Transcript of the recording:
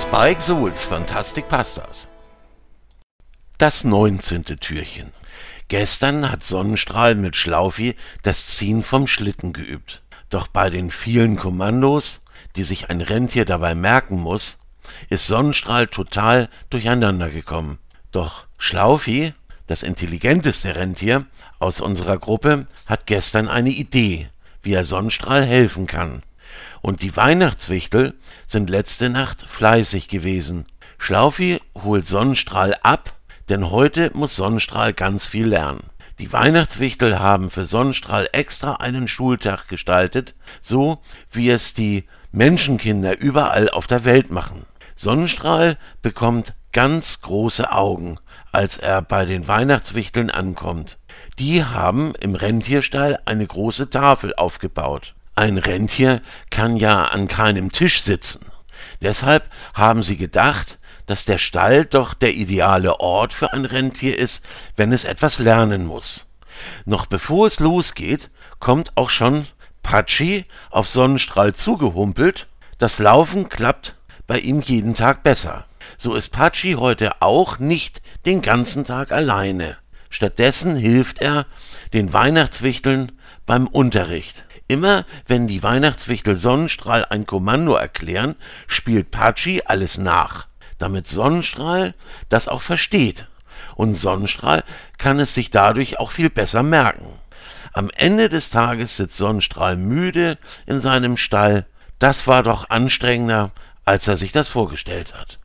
Spike Souls Fantastic Pastas. Das 19. Türchen. Gestern hat Sonnenstrahl mit Schlaufi das Ziehen vom Schlitten geübt. Doch bei den vielen Kommandos, die sich ein Rentier dabei merken muss, ist Sonnenstrahl total durcheinander gekommen. Doch Schlaufi, das intelligenteste Rentier aus unserer Gruppe, hat gestern eine Idee, wie er Sonnenstrahl helfen kann. Und die Weihnachtswichtel sind letzte Nacht fleißig gewesen. Schlaufi holt Sonnenstrahl ab, denn heute muss Sonnenstrahl ganz viel lernen. Die Weihnachtswichtel haben für Sonnenstrahl extra einen Schultag gestaltet, so wie es die Menschenkinder überall auf der Welt machen. Sonnenstrahl bekommt ganz große Augen, als er bei den Weihnachtswichteln ankommt. Die haben im Rentierstall eine große Tafel aufgebaut. Ein Rentier kann ja an keinem Tisch sitzen. Deshalb haben sie gedacht, dass der Stall doch der ideale Ort für ein Rentier ist, wenn es etwas lernen muss. Noch bevor es losgeht, kommt auch schon Patschi auf Sonnenstrahl zugehumpelt. Das Laufen klappt bei ihm jeden Tag besser. So ist Patschi heute auch nicht den ganzen Tag alleine. Stattdessen hilft er den Weihnachtswichteln beim Unterricht. Immer wenn die Weihnachtswichtel Sonnenstrahl ein Kommando erklären, spielt Patschi alles nach, damit Sonnenstrahl das auch versteht. Und Sonnenstrahl kann es sich dadurch auch viel besser merken. Am Ende des Tages sitzt Sonnenstrahl müde in seinem Stall. Das war doch anstrengender, als er sich das vorgestellt hat.